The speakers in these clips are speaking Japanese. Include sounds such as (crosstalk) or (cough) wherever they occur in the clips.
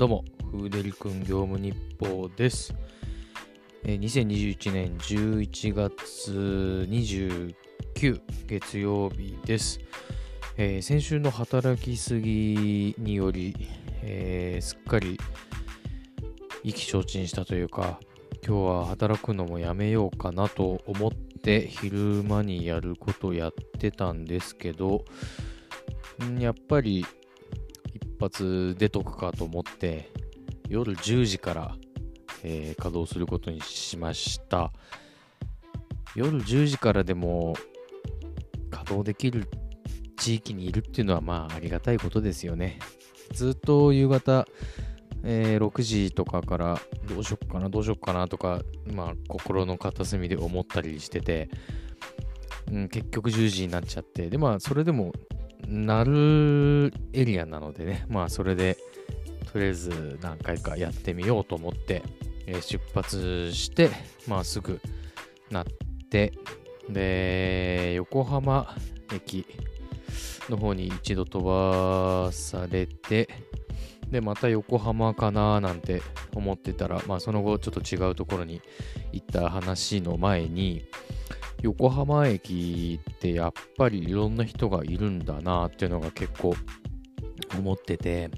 どうも、フーデリ君業務日報です。えー2021年11月29月曜日です。え先週の働きすぎにより、えすっかり意気消沈したというか、今日は働くのもやめようかなと思って昼間にやることやってたんですけど、やっぱり発出とくかと思って夜10時から、えー稼働することにしました。夜10時からでも稼働できる地域にいるっていうのはまあありがたいことですよね。ずっと夕方、えー6時とかからどうしよっかなどうしよっかなとかまあ心の片隅で思ったりしてて、うん、結局10時になっちゃってでまあそれでもなるエリアなのでね、(laughs) まあそれでとりあえず何回かやってみようと思って、え出発して、まあすぐなって、で、横浜駅の方に一度飛ばされて、で、また横浜かななんて思ってたら、まあその後ちょっと違うところに行った話の前に、横浜駅ってやっぱりいろんな人がいるんだなっていうのが結構思ってて、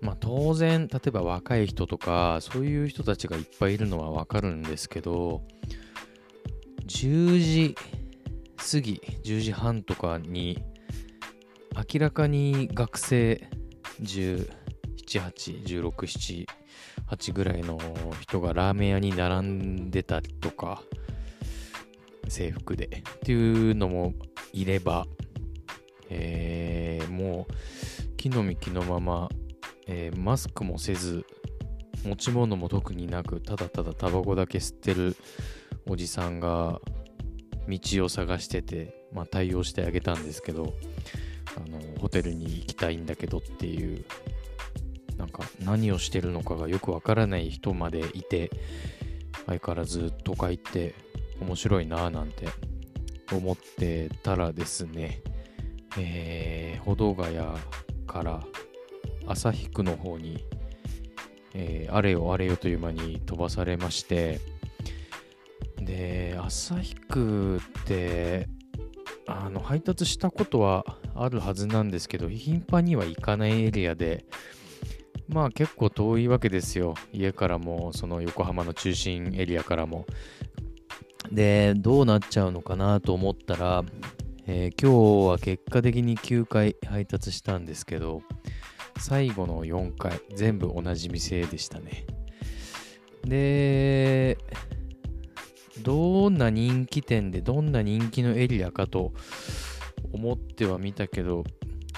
まあ当然、例えば若い人とか、そういう人たちがいっぱいいるのはわかるんですけど、10時過ぎ、10時半とかに、明らかに学生17、8、16、7、8ぐらいの人がラーメン屋に並んでたりとか、制服で。っていうのもいれば、えーもう木の実木のまま、えーマスクもせず持ち物も特になくただただタバコだけ吸ってるおじさんが道を探してて、まあ、対応してあげたんですけどあのホテルに行きたいんだけどっていうなんか何をしてるのかがよくわからない人までいて相変わらず都会って面白いなぁなんて思ってたらですね、えー、歩道ヶ谷から旭区の方に、えーあれよあれよという間に飛ばされましてで旭区ってあの配達したことはあるはずなんですけど頻繁には行かないエリアでまあ結構遠いわけですよ。家からもその横浜の中心エリアからも。で、どうなっちゃうのかなと思ったら、えー今日は結果的に9回配達したんですけど、最後の4回、全部同じ店でしたね。で、どんな人気店でどんな人気のエリアかと思ってはみたけど、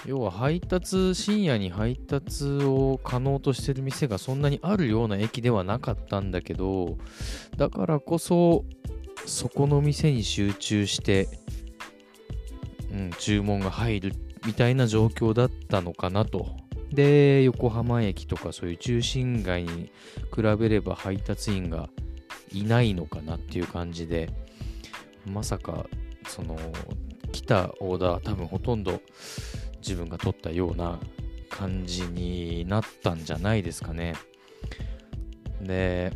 要は配達、深夜に配達を可能としてる店がそんなにあるような駅ではなかったんだけど、だからこそ、そこの店に集中して、うん、注文が入るみたいな状況だったのかなと。で、横浜駅とかそういう中心街に比べれば配達員がいないのかなっていう感じで、まさか、その、来たオーダー多分ほとんど自分が取ったような感じになったんじゃないですかね。で、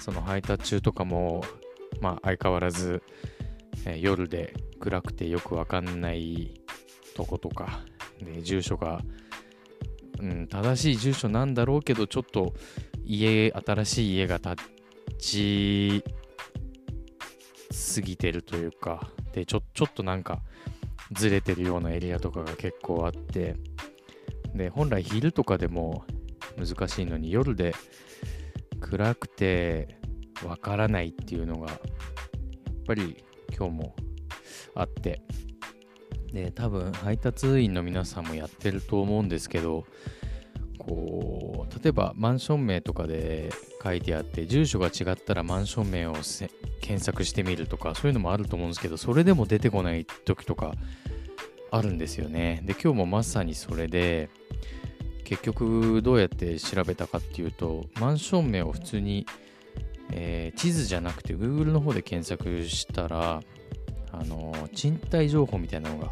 その配達中とかも、まあ相変わらず、えー夜で暗くてよくわかんないとことか、で住所が、うん、正しい住所なんだろうけど、ちょっと家、新しい家が建ちすぎてるというか、で、ちょちょっとなんかずれてるようなエリアとかが結構あって、で、本来昼とかでも難しいのに夜で暗くてわからないっていうのがやっぱり今日もあって。で多分配達員の皆さんもやってると思うんですけどこう例えばマンション名とかで書いてあって住所が違ったらマンション名を検索してみるとかそういうのもあると思うんですけどそれでも出てこない時とかあるんですよね。で今日もまさにそれで結局どうやって調べたかっていうとマンション名を普通に、えー地図じゃなくて Google の方で検索したらあの賃貸情報みたいなのが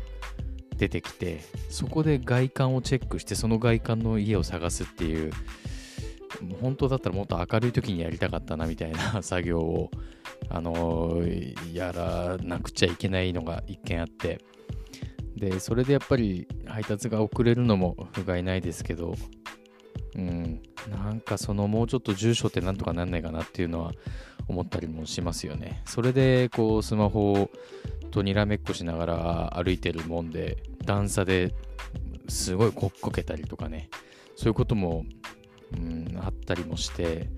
出てきてそこで外観をチェックしてその外観の家を探すっていう本当だったらもっと明るい時にやりたかったなみたいな (laughs) 作業を、あのー、やらなくちゃいけないのが一件あって、で、それでやっぱり配達が遅れるのも不甲斐ないですけど、うん、なんかそのもうちょっと住所ってなんとかなんないかなっていうのは思ったりもしますよね。それでこうスマホとにらめっこしながら歩いてるもんで段差ですごいこっこけたりとかねそういうことも、うん、あったりもして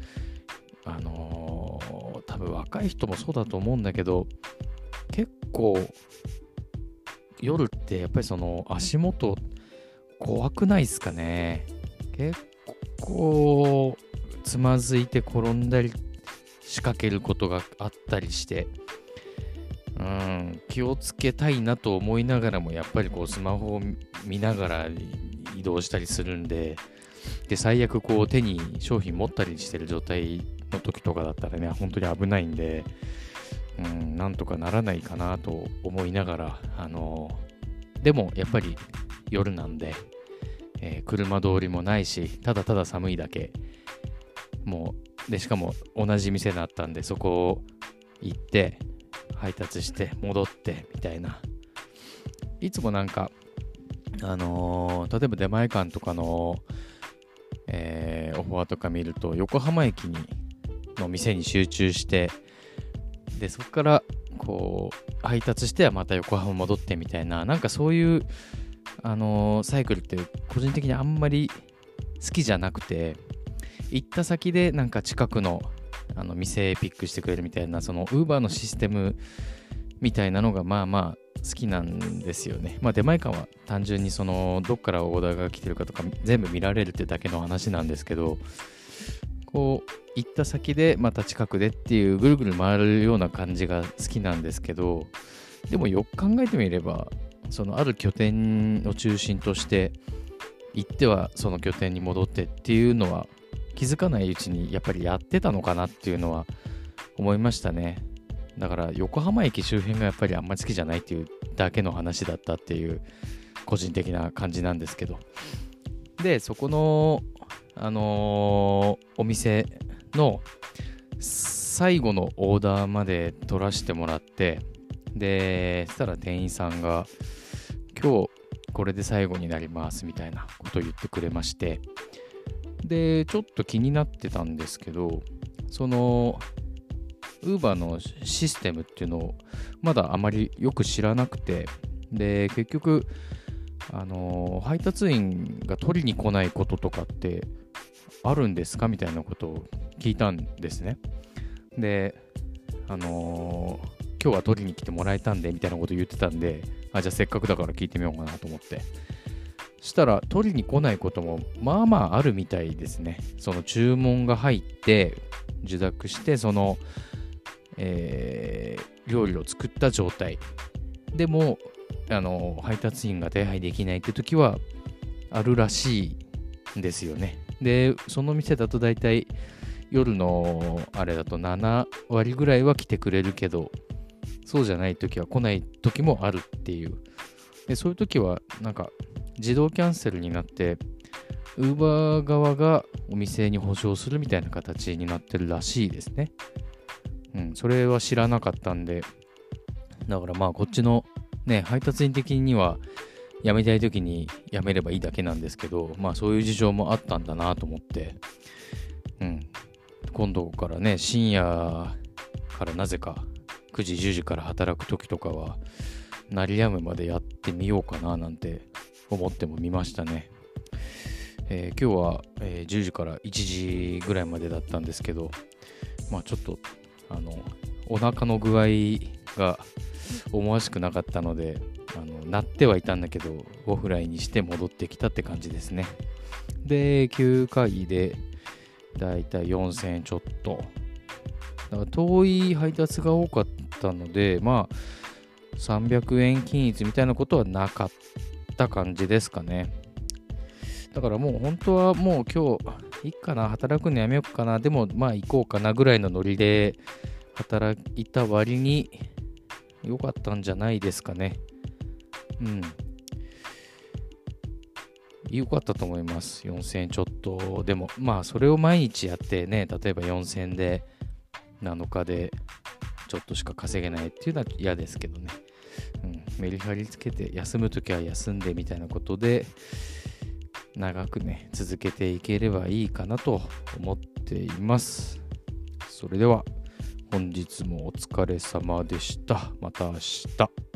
あのー、多分若い人もそうだと思うんだけど結構夜ってやっぱりその足元怖くないですかね結構つまずいて転んだり仕掛けることがあったりしてうん、気をつけたいなと思いながらもやっぱりこうスマホを見ながら移動したりするんでで最悪こう手に商品持ったりしてる状態の時とかだったらね本当に危ないんで、うん、なんとかならないかなと思いながらあのでもやっぱり夜なんで、えー、車通りもないしただただ寒いだけ。もうでしかも同じ店だったんでそこを行って配達して戻ってみたいな。いつもなんかあのー、例えば出前館とかの、えー、オファーとか見ると横浜駅にの店に集中してでそこからこう配達してはまた横浜戻ってみたいな。なんかそういうあの、サイクルって個人的にあんまり好きじゃなくて行った先でなんか近くのあの店ピックしてくれるみたいなその Uber のシステムみたいなのがまあまあ好きなんですよね。まあ出前館は単純にそのどっからオーダーが来てるかとか全部見られるってだけの話なんですけどこう行った先でまた近くでっていうぐるぐる回るような感じが好きなんですけどでもよく考えてみればそのある拠点の中心として行ってはその拠点に戻ってっていうのは気づかないうちにやっぱりやってたのかなっていうのは思いましたね。だから横浜駅周辺がやっぱりあんまり好きじゃないっていうだけの話だったっていう個人的な感じなんですけど。で、そこの、あのー、お店の最後のオーダーまで取らせてもらって、で、そしたら店員さんが、今日これで最後になりますみたいなことを言ってくれまして、で、ちょっと気になってたんですけど、その、ウーバーのシステムっていうのをまだあまりよく知らなくて、で、結局、あの配達員が取りに来ないこととかってあるんですかみたいなことを聞いたんですね。で、あのー、今日は取りに来てもらえたんでみたいなこと言ってたんで、あ、じゃあせっかくだから聞いてみようかなと思って。したら取りに来ないこともまあまああるみたいですね。その注文が入って受諾してその、えー、料理を作った状態でもあの配達員が手配できないって時はあるらしいんですよね。でその店だと大体夜のあれだと7割ぐらいは来てくれるけどそうじゃない時は来ない時もあるっていう。でそういう時はなんか自動キャンセルになって、ウーバー側がお店に保証するみたいな形になってるらしいですね。うん、それは知らなかったんで、だからまあこっちのね、配達員的には辞めたい時に辞めればいいだけなんですけど、まあそういう事情もあったんだなと思って、うん、今度からね、深夜からなぜか9時、10時から働く時とかは、鳴りやむまでやってみようかななんて思ってもみましたね。えー、今日は、え、10時から1時ぐらいまでだったんですけど、まあちょっと、あの、お腹の具合が思わしくなかったので、あの鳴ってはいたんだけど、5フラインにして戻ってきたって感じですね。で、9回で、だいたい4000円ちょっと。だから遠い配達が多かったので、まあ、300円均一みたいなことはなかった感じですかね。だからもう本当はもう今日いいかな、働くのやめようかな、でもまあ行こうかなぐらいのノリで働いた割に良かったんじゃないですかね。うん。良かったと思います。4000円ちょっとでも、まあそれを毎日やってね、例えば4000円で7日でちょっとしか稼げないっていうのは嫌ですけどね。うん、メリハリつけて休む時は休んでみたいなことで長くね続けていければいいかなと思っています。それでは本日もお疲れ様でした。また明日。